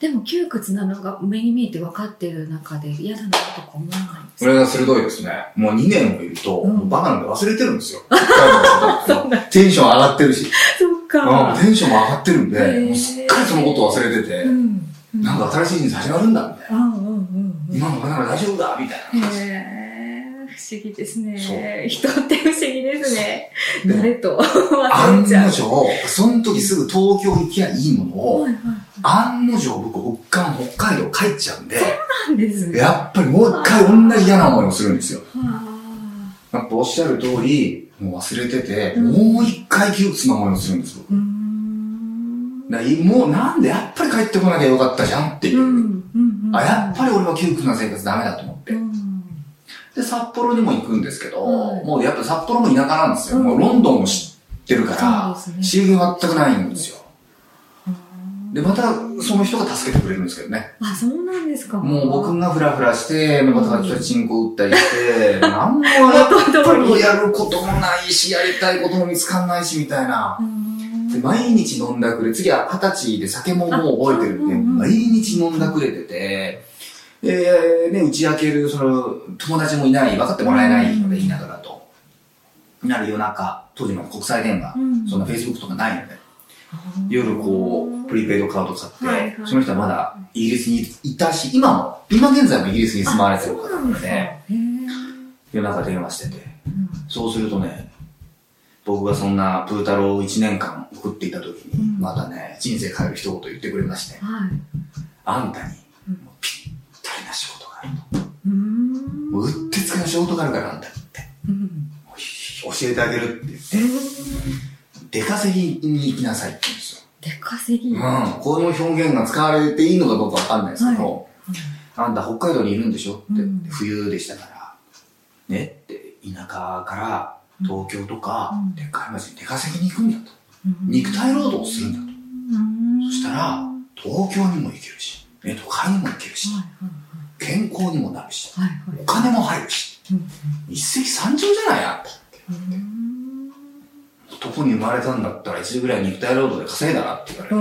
でも窮屈なのが目に見えて分かってる中で嫌だなとか思わないんですそれが鋭いですね。もう2年もいると、うんもうバカなんで忘れてるんですよ。テンション上がってるし、そっうんか。テンションも上がってるんで、もうすっかりそのことを忘れてて、うん。なんか新しい人生始まるんだ、みたいな。うんうんうんうん。今のまだ大丈夫だ、みたいな思議ですね。そう人って不思議ですね。で慣れと案。の定、その時すぐ東京行きゃいいものを、はいはい案の定僕、北海北海道帰っちゃうんで、なんですね。やっぱりもう一回同じ嫌な思いをするんですよ。はやっぱおっしゃる通り、もう忘れてて、うんもう一回窮屈な思いをするんですよ。あ。うーん。もうなんでやっぱり帰ってこなきゃよかったじゃんっていう。うんうんうん。あ、やっぱり俺は窮屈な生活ダメだとで、札幌にも行くんですけど、はいもうやっぱ札幌も田舎なんですよ。うんもうロンドンも知ってるから、刺激が全くないんですよ。うんで、またその人が助けてくれるんですけどね。あ、そうなんですか。もう僕がフラフラして、またちょっとチンコ打ったりして、なんもやっぱりり。やることもないし、やりたいことも見つかんないし、みたいな。うんで毎日飲んだくれ、次は二十歳で酒ももう覚えてるんで、毎日飲んだくれてて、で、ね、打ち明ける、その、友達もいない、分かってもらえないので、言いながらと。なる夜中、当時の国際電話、うん。そんな Facebook とかないので、夜こう、プリペイドカード買って、はいはい。その人はまだイギリスにいたし、今も、今現在もイギリスに住まわれてる方なので、夜中電話してて、うんそうするとね、僕がそんなプータローを1年間送っていた時に、うん。またね、人生変える一言言ってくれまして、はい。あんたにうんもうぴったりな仕事があると。うーん。もううってつけの仕事があるからあんたにって。うん教えてあげるって言って、出稼ぎに行きなさいって言うんですよ。出稼ぎ？うん。この表現が使われていいのかどうかわかんないですけど、はあんた北海道にいるんでしょって、うん冬でしたから、ねって、田舎から東京とか、うんでっかい町に出稼ぎに行くんだと。うん肉体労働をするんだと。うんそしたら、東京にも行けるし、ね、都会にも行けるし、はい健康にもなるし、はいはいお金も入るし、うん一石三鳥じゃない？あんた。うん男に生まれたんだったら一時ぐらい肉体労働で稼いだなって言われて。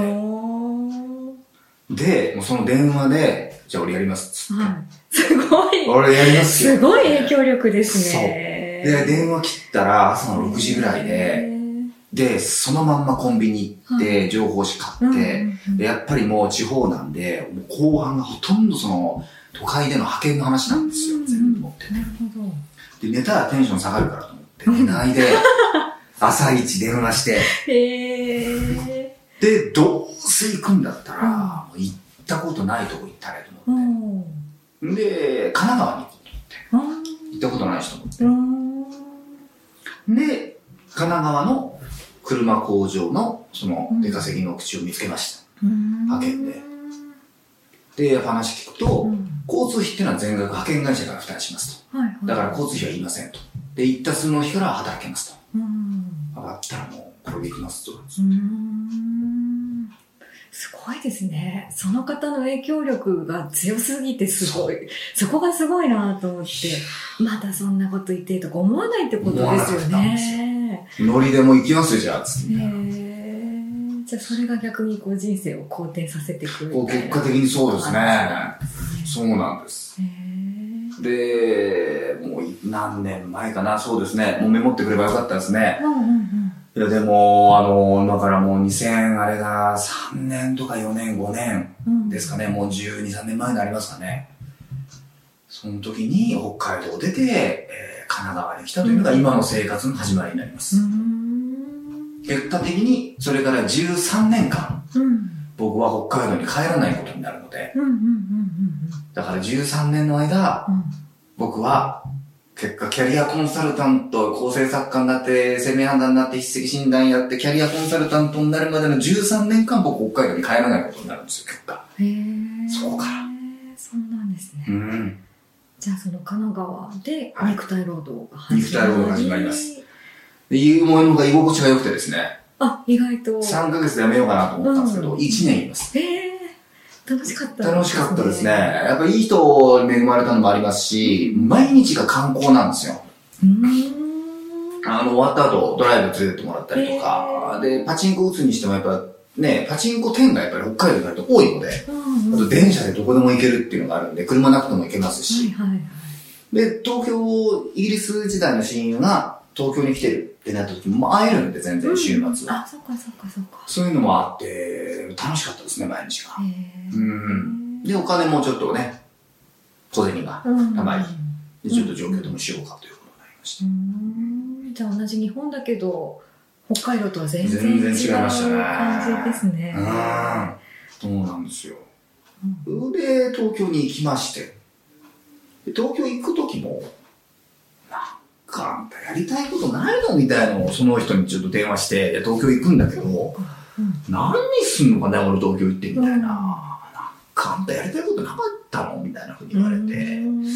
で、もうその電話で、じゃあ俺やりますっつって。はい。すごい。俺やりますよ。すごい影響力ですね。で、電話切ったら朝の6時ぐらいで、で、そのまんまコンビニ行って、情報誌買って、でやっぱりもう地方なんで、もう後半がほとんどその、都会での派遣の話なんですよ、うん全部持ってなね。るほど。で、寝たらテンション下がるからと思って、寝ないで、朝一電話して、へー。で、どうせ行くんだったら、行ったことないとこ行ったらとお思ーって。で、神奈川に行こうと思って。あ行ったことないしと思って。で、神奈川の車工場のその出稼ぎの口を見つけました。うん派遣でで、話聞くと、うん交通費っていうのは全額派遣会社から負担しますはいはいと。だから交通費はいりませんと。で、行った数の日から働けますと。うん上がったらもう、これできますと。うんすごいですね。その方の影響力が強すぎてすごい。そこがすごいなと思って、まだそんなこと言ってとか思わないってことですよね。ノリでも行きますよ、じゃあ、つって。へーじゃあそれが逆にこう人生を好転させていくみたいなこう結果的にそうですね。そうなんです。で、もう何年前かな、そうですね。もうメモってくればよかったですね。うんうんいや、でも、あの、今からもう2000、あれが3年とか4年、5年うんですかね。もう12、3年前になりますかね。その時に北海道を出て、えー神奈川に来たというのが今の生活の始まりになりまうす。ん結果的に、それから13年間、うん。僕は北海道に帰らないことになるので、だから13年の間、うん。僕は、結果、キャリアコンサルタント、構成作家になって、生命判断になって、筆跡診断やって、キャリアコンサルタントになるまでの13年間、僕、北海道に帰らないことになるんですよ、結果。へー。そうか。そうなんですね。うん。じゃあその神奈川ではい。肉体労働が肉体労働が始まりますで、いうものが居心地が良くてですね、あ、意外と。3ヶ月で辞めようかなと思ったんですけど、うん1年います。へえ楽しかった、楽しかったですね。。やっぱいい人に恵まれたのもありますし、毎日が観光なんですよ。うーん。あの、終わった後、ドライブ連れてってもらったりとか、で、パチンコ打つにしてもやっぱ、ね、パチンコ店がやっぱり北海道になると多いので、あと電車でどこでも行けるっていうのがあるんで、車なくても行けますし、はいはいはい。で、東京、イギリス時代の親友が東京に来てるってなった時も会えるんで、全然週末は。あ、そっかそっかそっか。そういうのもあって、楽しかったですね、毎日が。うん。で、お金もちょっとね、小銭がうんたまり、でちょっと状況でもしようかということになりました。うんじゃあ同じ日本だけど北海道とは全然違う違いましたね感じですね。うん。そうなんですよ。で、東京に行きまして、で東京行く時も、かあんたやりたいことないの？みたいなのをその人にちょっと電話して、東京行くんだけど、うん。何すんのかね、俺東京行ってみたいな。うん。なんかあんたやりたいことなかったの？みたいなふうに言われて、うん。なん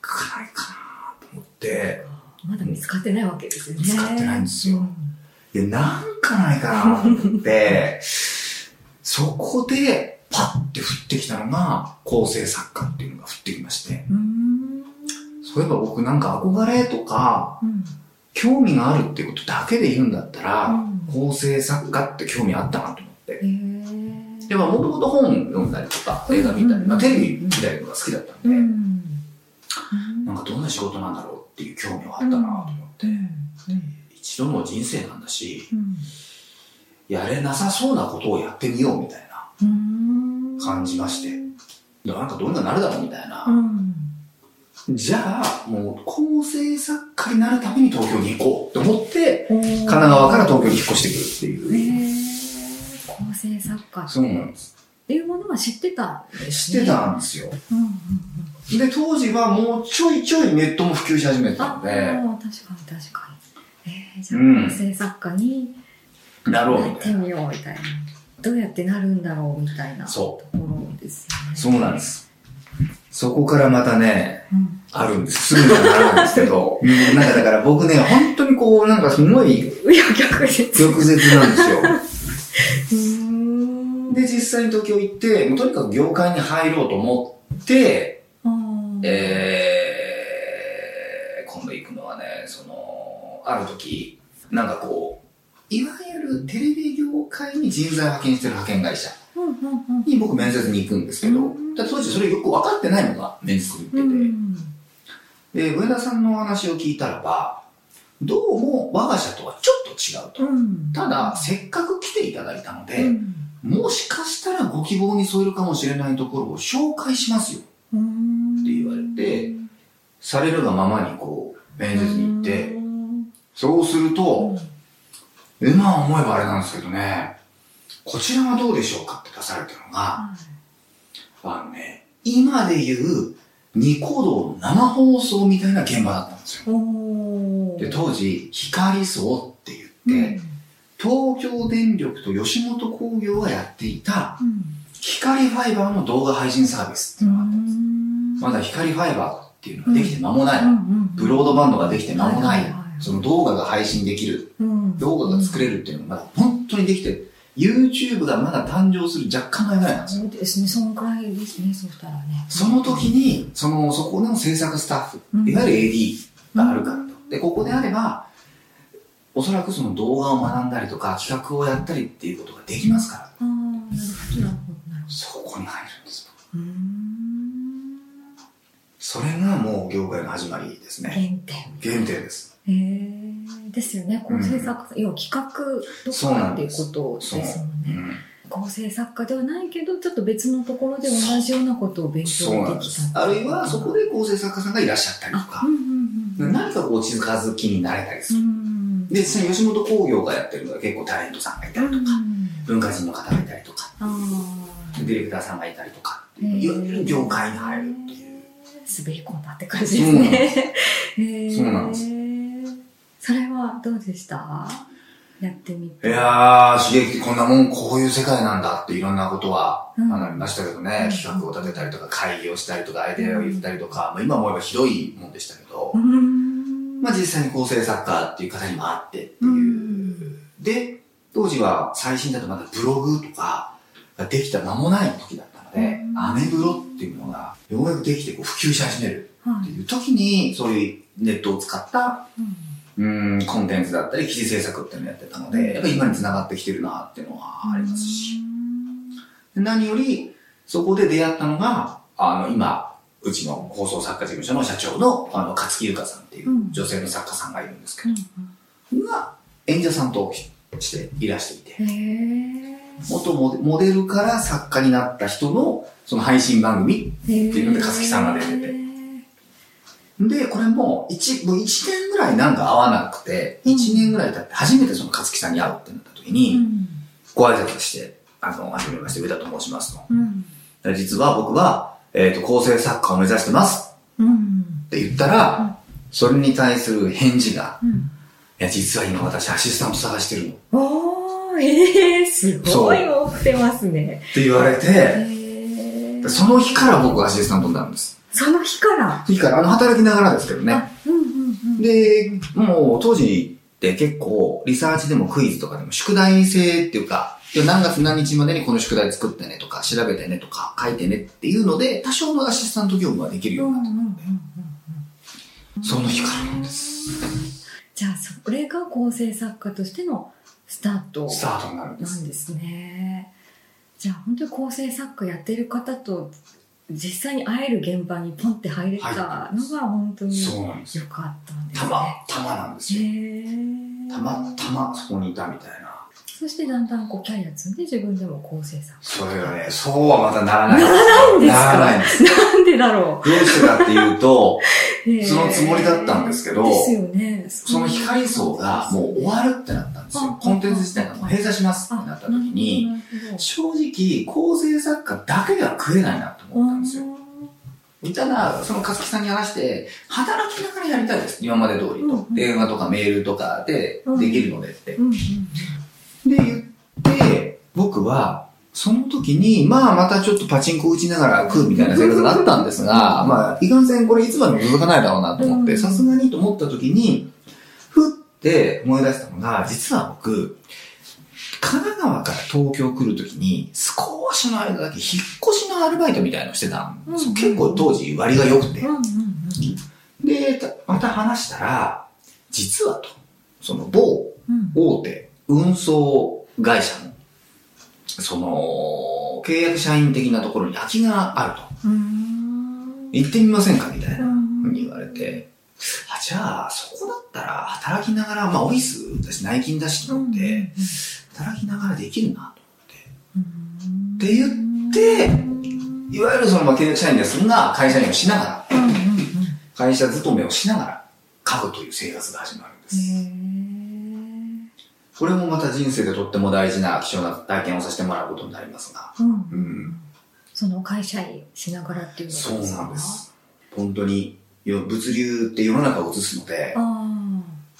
かないかなと思って、まだ見つかってないわけですよね。見つかってないんですよ。うん。いや、なんかないかなと思って、そこでパッて降ってきたのが構成作家っていうのが降ってきまして、うんそういえば僕なんか憧れとかうん興味があるってことだけで言うんだったら、うん。構成作家って興味あったなと思って。でももともと本読んだりとか映画見たり、まあ、テレビ見たりとか好きだったんで、うん。なんかどんな仕事なんだろうっていう興味はあったなと思って、一度の人生なんだし、うん。やれなさそうなことをやってみようみたいなうん。感じまして、でなんかどうにかなるだろうみたいな。うんじゃあ、もう構成作家になるために東京に行こうと思って、神神奈川から東京に引っ越してくるっていう。構成作家そうなんです。っていうものは知ってた？んですね。知ってたんですよ。うんうんうんで、当時はもうちょいちょいネットも普及し始めてたあので、あ確かに確かに。えー、じゃあうん構成作家になろうやったてみいな。みようみたいな。どうやってなるんだろうみたいなとそころですよね。そうなんで。す。そこからまたね、うんあるんです。すぐにはならないんですけど、うんなんかだから僕ね、本当にこう、なんかすごい逆です。逆絶なんですよ。で、実際に東京行って、もうとにかく業界に入ろうと思って、えー、今度行くのはね、その、ある時、なんかこう、いわゆるテレビ業界に人材を派遣してる派遣会社に僕面接に行くんですけど当時それよく分かってないのが面接に行うってて、んで、上田さんのお話を聞いたらば、どうも我が社とはちょっと違うと。うんただ、せっかく来ていただいたので、うんもしかしたらご希望に添えるかもしれないところを紹介しますよ。うん。って言われてされるがままにこう、面接に行って、そうすると、今思えばあれなんですけどね、こちらはどうでしょうかって出されたのが、あのね、今で言うニコ動の生放送みたいな現場だったんですよ。で、当時、光層って言って、東京電力と吉本興業がやっていたうん。光ファイバーの動画配信サービスっていうのがあったんです。まだ光ファイバーっていうのができて間もない。ブロードバンドができて間もない。その動画が配信できる、うん。動画が作れるっていうのがまだ本当にできて、YouTube がまだ誕生する若干前ぐらいなんですよ。そうですね、そのくらいですね、そしたらね。その時に、その、そこの制作スタッフ、うんいわゆる AD があるからと。で、ここであれば、おそらくその動画を学んだりとか、企画をやったりっていうことができますから、ああ、なるほど、なるほど、なるほそこに入るんです。それがもう業界の始まりですね。原点。原点です。へえですよね、構成作家、要は企画とかっていうことですもんね。うん構成作家ではないけど、ちょっと別のところで同じようなことを勉強できたあるいは、そこで構成作家さんがいらっしゃったりとあ、か。う、んうんうん。何かこう、地図数気になれたりすうる。ん。で、実際に吉本興業がやってるのは結構タレントさんがいたりとか、文化人の方がいたりとか、あディレクターさんがいたりとか。いわゆる業界に入るっていう。滑り込んだって感じですね。そうなんですはどうでした？やってみて。いやー、刺激的、こんなもん、こういう世界なんだっていろんなことはうん。学びましたけどね、うん。企画を立てたりとか、会議をしたりとか、アイデアを言ったりとか、まあ、今思えばひどいもんでしたけどう、ん。まあ実際に構成作家っていう方にも会ってっていう。うん。で、当時は最新だとまだブログとかができた間もない時だったので、うん。アメブロっていうのがようやくできてこう普及し始めるはいっていう時に、そういうネットを使ったうんうん、コンテンツだったり、記事制作っていうのをやってたので、やっぱり今に繋がってきてるなっていうのはありますし。で何より、そこで出会ったのが、あの、今、うちの放送作家事務所の社長の、あの、勝木優香さんっていう女性の作家さんがいるんですけど、が、演者さんとしていらしていて。元モデモデルから作家になった人の、その配信番組っていうので勝木さんが出ててで、これも一、もう一年ぐらいなんか会わなくて、一年ぐらい経って初めてその勝木さんに会うってなった時に、うん。ご挨拶して、あの、はじめまして、上田と申しますと。うん。で実は僕は、えっ、と、構成作家を目指してますうん。って言ったら、それに対する返事が、うん。いや、実は今私アシスタント探してるの。おー、ええすごい持ってますね。って言われて。その日から僕はアシスタントになるんです。その日から？日から、あの、働きながらですけどね。あ、うんうんうん。で、もう当時って結構リサーチでもクイズとかでも宿題制っていうか、何月何日までにこの宿題作ってねとか、調べてねとか、書いてねっていうので、多少のアシスタント業務はできるようになったので、その日からなんです。じゃあ、それが構成作家としてのスタートスタートになるんです。なんですね。じゃあ、本当に構成作家やってる方と実際に会える現場にポンって入れたのが本当によ。良かったんですたね。ま、たまなんですよ。へーたまたまそこにいたみたいな。そしてだんだんこうキャリア積んで自分でも構成作それがね、そうはまたならない。ならないんですか？ならないんです。家。なんでだろどうしてかっていうと、そのつもりだったんですけどですよね。その光層がもう終わるってなったんですよ。コンテンツ自体がもう閉鎖しますってなった時に、正直、構成作家だけでは食えないなと思ったんですよ。ただ、その勝木さんに話して、働きながらやりたいです。今まで通りと。電話とかメールとかでできるのでって。で、言って、僕は、その時に、まあまたちょっとパチンコ打ちながら食うみたいな生活があったんですが、まあ、いかんせんこれいつまでも続かないだろうなと思って、うんさすがにと思った時に、ふって思い出したのが、実は僕、神奈川から東京来る時に、少しの間だけ引っ越しのアルバイトみたいのをしてたんですよ。うん結構当時割が良くて。うんうんで、たまた話したら、実はと、その某うん大手運送会社の、その、契約社員的なところに空きがあると。うん行ってみませんかみたいなに言われて、あ、じゃあ、そこだったら働きながら、まあオフィスだし内勤だしと思って、働きながらできるなと思って。って言って、いわゆるそのまあ契約社員ですが、会社員をしながら、会社勤めをしながら、家具という生活が始まるんです。これもまた人生でとっても大事な貴重な体験をさせてもらうことになりますが。うんうん。その会社員しながらっていうのがそうなんです。本当に、よ物流って世の中を映すので、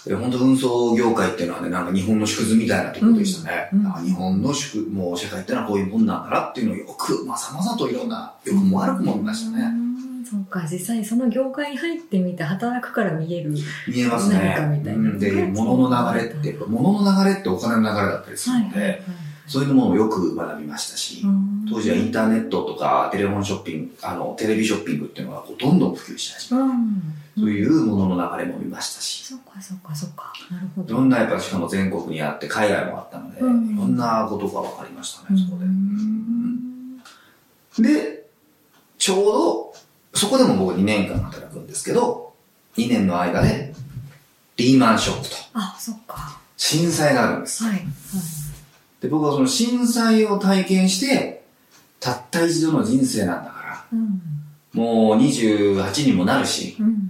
本当運送業界っていうのはね、なんか日本の縮図みたいなところでしたね。うんうんあ日本の縮、もう社会ってのはこういうもんなんだなっていうのをよく、まざまざといろんな、良くも悪くも見ましたね。うんそうか、実際にその業界に入ってみて働くから見える。見えますね。何かみたいなうんで、物の流れって、物の流れってお金の流れだったりするので、そういうものをよく学びましたし、当時はインターネットとかテレフォンショッピング、あの、テレビショッピングっていうのがこうどんどん普及し始めて、うん。そういうものの流れも見ましたし、そうか、そうか、そうか。なるほど。いろんなやっぱしかも全国にあって海外もあったので、うんいろんなことが分かりましたね、そこで。うんで、ちょうど、そこでも僕2年間働くんですけど、2年の間で、リーマンショックと、あ、そっか。震災があるんです。はい。はいで、僕はその震災を体験して、たった一度の人生なんだから、うん。もう28にもなるし、うん。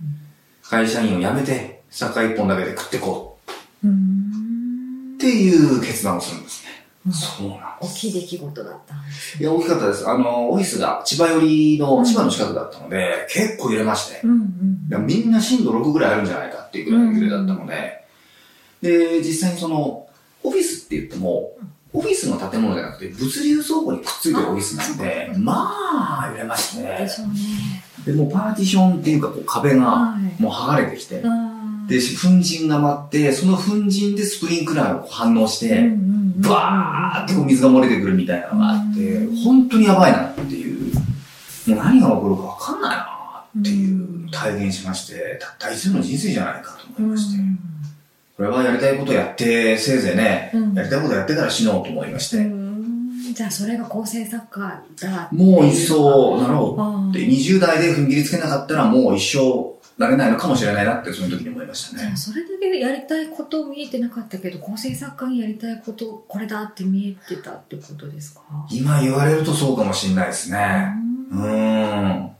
会社員を辞めて、坂一本だけで食ってこうん。うっていう決断をするんですね。うんそうなんです。大きい出来事だったんですいや、大きかったです。あの、オフィスが千葉寄りの、千葉の近くだったので、結構揺れまして、うんうんみんな震度6ぐらいあるんじゃないかっていうぐらいの揺れだったので、で、実際にその、オフィスって言っても、オフィスの建物じゃなくて、物流倉庫にくっついてるオフィスなんであ、まあ、揺れましてね。でもうパーティションっていうか、こう壁が、はい。もう剥がれてきて、うん。で、粉塵が舞って、その粉塵でスプリンクラーが反応して、バーってこう水が漏れてくるみたいなのがあってう、本当にやばいなっていう、もう何が起こるかわかんないなっていう体現しまして、たった一度の人生じゃないかと思いまして。これはやりたいことやって、せいぜいね、うんやりたいことやってから死のうと思いまして、うんじゃあそれが構成作家だ。もう一層なろうあで、20代で踏ん切りつけなかったらもう一生なれないのかもしれないなってその時に思いましたねじゃあ。それだけやりたいこと見えてなかったけど構成作家にやりたいことこれだって見えてたってことですか？今言われるとそうかもしれないですね。うん。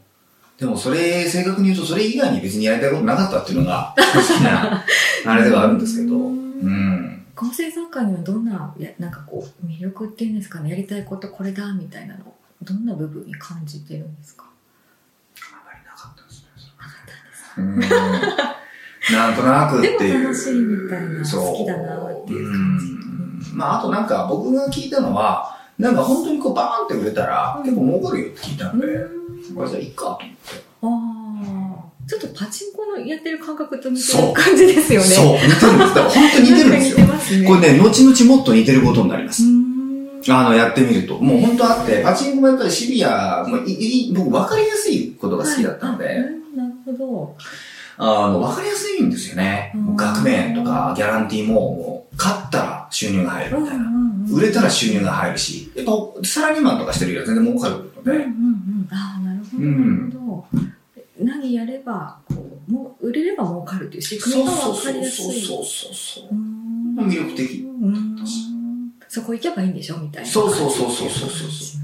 でもそれ、正確に言うとそれ以外に別にやりたいことなかったっていうのが、正直な、あれではあるんですけど、うん。構成作家にはどんなやなんかこう魅力っていうんですかねやりたいことこれだみたいなのどんな部分に感じてるんですか？あまりなかったですね。うん。なんとなくっていう。でも楽しいみたいな好きだなっていう感じうんまあ、あとなんか僕が聞いたのは、なんか本当にこうバーンって売れたら、うん結構儲かるよって聞いたんで、うんこれじゃあいいかと思って。ああちょっとパチンコのやってる感覚と似てそうる感じですよねそう、似てるんです。だから本当に似てるんですよ似て。ますねこれね、後々もっと似てることになりますう。んあの、やってみると。もう本当あって、パチンコもやっぱりシビア、もういい僕分かりやすいことが好きだったので、はいなるほどあの、分かりやすいんですよね。額面とかギャランティーも、もう、勝ったら収入が入るみたいな。売れたら収入が入るし、やっぱサラリーマンとかしてるよりは全然儲かるので、うんうんうん、ああなるほど、うん。何やればこうもう売れれば儲かるっていう仕組みが分かりやすい。そうそうそうそう魅力的。うん。そこ行けばいいんでしょみたいなそうそうそうそうそうそう。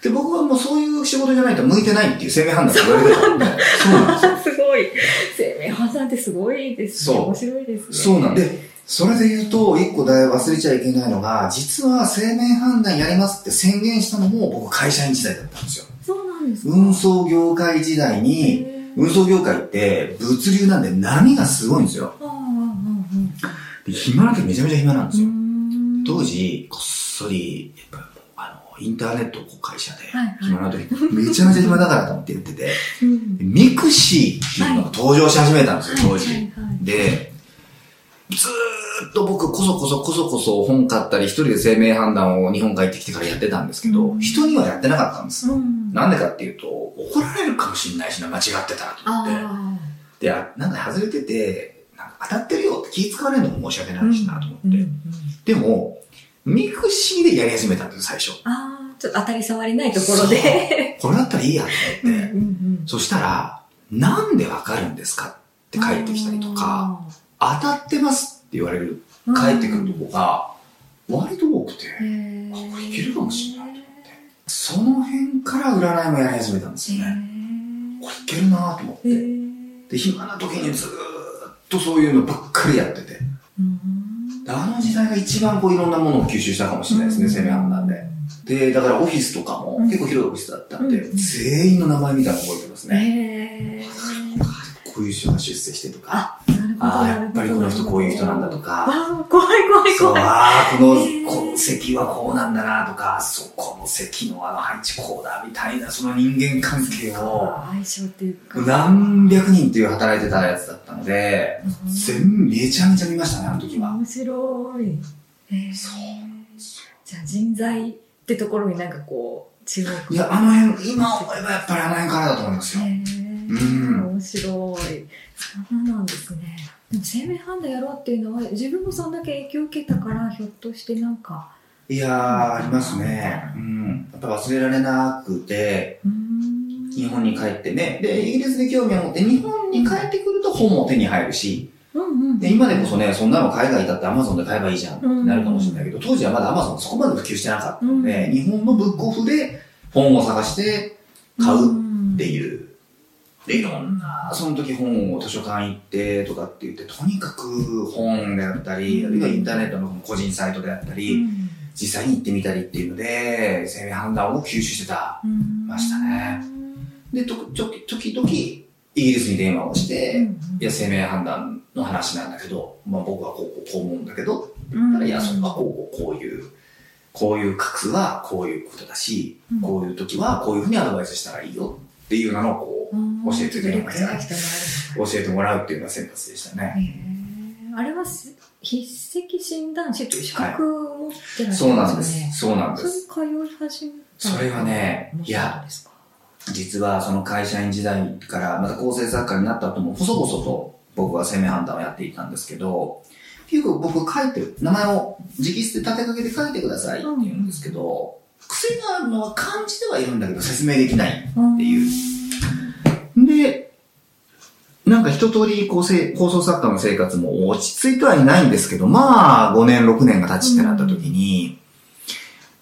で、僕はもうそういう仕事じゃないと向いてないっていう生命判断が言われてたんで、そうなんですよ。すごい。生命判断ってすごいですね。そう。面白いですね。そうなんで、それで言うと、一個だい忘れちゃいけないのが、実は生命判断やりますって宣言したのも僕会社員時代だったんですよ。そうなんですか運送業界時代に、運送業界って物流なんで波がすごいんですよ。で暇な時めちゃめちゃ暇なんですよ。当時、こっそり、やっぱあの、インターネットをこう会社で暇な時、めちゃめちゃ暇だからと思って言ってて、うん mixi っていうのが登場し始めたんですよ、当時。で、ずーっと僕こそこそこそこそ本買ったり一人で姓名判断を日本帰ってきてからやってたんですけど、うん人にはやってなかったんです。うんなんでかっていうと、怒られるかもしれないしな、間違ってたらと思って。あで、あなんか外れてて、なんか当たってるよって気使われるのも申し訳あないしなと思って。うんうんうんでも、 mixi でやり始めたんですよ、最初。ああ、ちょっと当たり障りないところで。これだったらいいやとうん思って。うんうんそしたら、なんでわかるんですかって返ってきたりとか、当たってますって言われる、返ってくるとこが、割と多くて、あこれいけるかもしれないと思って。その辺から占いもやり始めたんですよね。これいけるなと思って。で、暇な時にずーっとそういうのばっかりやってて。あの時代が一番こういろんなものを吸収したかもしれないですね、生命判断で。で、だからオフィスとかもうん結構広いオフィスだったんで、うん全員の名前みたいなの覚えてますね。へーこういう人が出世してとか、あ、なるほど。ああ、やっぱりこの人こういう人なんだとか、あー怖い怖い怖い。ああ、このこの席はこうなんだなとか、そこの席のあの配置こうだみたいな、その人間関係を、相性っていうか。何百人っていう働いてたやつだったので、うん全めちゃめちゃ見ましたね、あの時は。面白い。そうじゃあ人材ってところになんかこう、注目。いや、あの辺、今思えばやっぱりあの辺からだと思いますよ。面白い。そんななんですね。でも生命判断やろうっていうのは自分もそんだけ影響を受けたからひょっとしてなんかいやー、ありますね。うん。やっぱ忘れられなくて、うーん日本に帰ってね、で、イギリスで興味を持って、日本に帰ってくると本も手に入るし、うんうんで、今でこそね、そんなの海外だって Amazon で買えばいいじゃんってうんなるかもしれないけど、当時はまだ Amazon そこまで普及してなかったので、うん日本のブックオフで本を探して買うっていう。で、いろんな、その時本を図書館行ってとかって言って、とにかく本であったり、あるいはインターネットの個人サイトであったり、うん。実際に行ってみたりっていうので、生命判断を吸収してた。うんましたね。で、と、ちょ、時々、イギリスに電話をして、いや、生命判断の話なんだけど、まあ僕はこう、こう、こう思うんだけど、うん。たらいや、それはこう、こう、こういう、こういう画数はこういうことだし、うん。こういう時はこういうふうにアドバイスしたらいいよっていうのをこうん教えてもう、教えてもらうっていうのが先発でしたね。あれはす筆跡診断士という資格を持ってらっしそうゃるなんんです。ですよね。そうなんです。それ通い始めたのそれはねいや実はその会社員時代からまた構成作家になった後も細々と僕は生命判断をやっていたんですけど、よく僕書いてる、名前を直筆で立てかけて書いてくださいって言うんですけど、癖があるのは感じてはいるんだけど説明できないっていう。なんか一通りこうせ放送作家の生活も落ち着いてはいないんですけど、まあ5年6年が経ちってなった時に、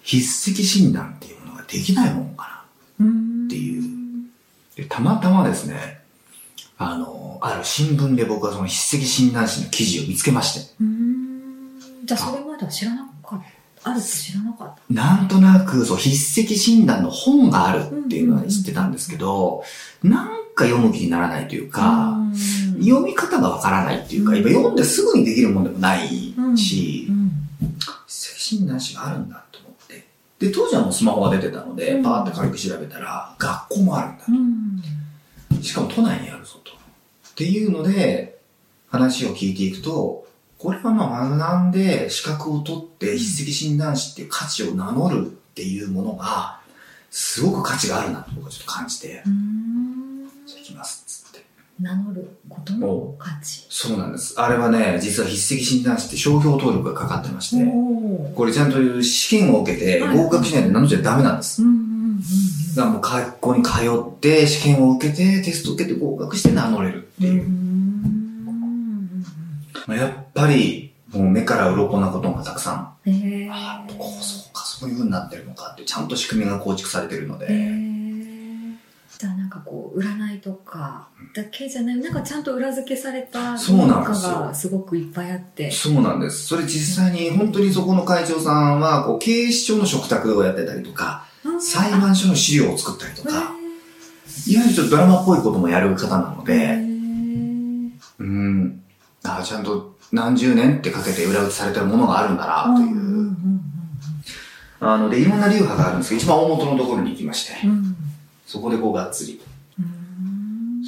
筆跡診断っていうものができないもんかなっていう。たまたまですね、あの、ある新聞で僕はその筆跡診断士の記事を見つけまして、じゃあそれまでは知らなかっある知らなかった。なんとなく、そう、筆跡診断の本があるっていうのは知ってたんですけど、なんか読む気にならないというか、うん。読み方がわからないっていうか、うん今読んですぐにできるもんでもないしう、ん。筆跡診断士があるんだと思って。で、当時はもうスマホが出てたので、うん。パーって軽く調べたら、学校もあるんだう。ん。しかも都内にあるぞと。っていうので、話を聞いていくと、これはまあ学んで資格を取って筆跡診断士っていう価値を名乗るっていうものが、すごく価値があるなと僕はちょっと感じて、うんじゃあ行きますっつって。名乗ることの価値そうなんです。あれはね、実は筆跡診断士って商標登録がかかってまして、これちゃんと試験を受けて合格しないと名乗っちゃダメなんです。学校に通って試験を受けてテスト受けて合格して名乗れるっていう。うやっぱり、もう目から鱗なことがたくさん。ええああ、こう、そうか、そういう風になってるのかって、ちゃんと仕組みが構築されてるので。ええじゃあなんかこう占いとかだけじゃないなんかちゃんと裏付けされたそうなんかですよ。がすごくいっぱいあって。そうなんです。それ実際に、本当にそこの会長さんは、こう、警視庁の嘱託をやってたりとか、裁判所の資料を作ったりとか、いわゆるちょっとドラマっぽいこともやる方なので、うん、ああ、ちゃんと何十年ってかけて裏打ちされてるものがあるんだな、という。あの、で、いろんな流派があるんですけど、一番大元のところに行きまして、そこでこう、がっつり。うん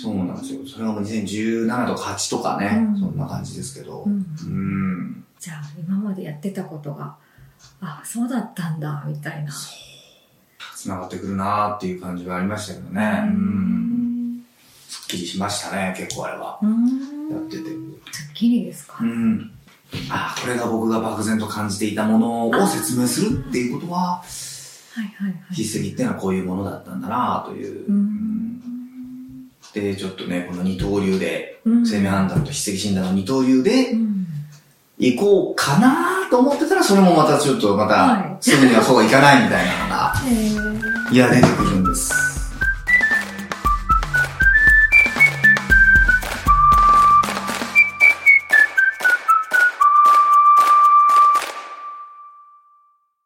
そうなんですよ。それはもう2017とか8とかね、うんそんな感じですけど。うんうん。じゃあ今までやってたことがあそうだったんだみたいな繋がってくるなーっていう感じはありましたけどね。うん。きりしましたね、結構あれは。うん。やってて。すっきりですか？うん。ああ、これが僕が漠然と感じていたものを説明するっていうことは、はいはいはい。筆跡っていうのはこういうものだったんだなという。うで、ちょっとね、この二刀流で、うん。生命判断と筆跡診断の二刀流でうん。行こうかなと思ってたら、それもまたちょっとまはた、すぐにはそうはいかないみたいなのが、いや、出てくる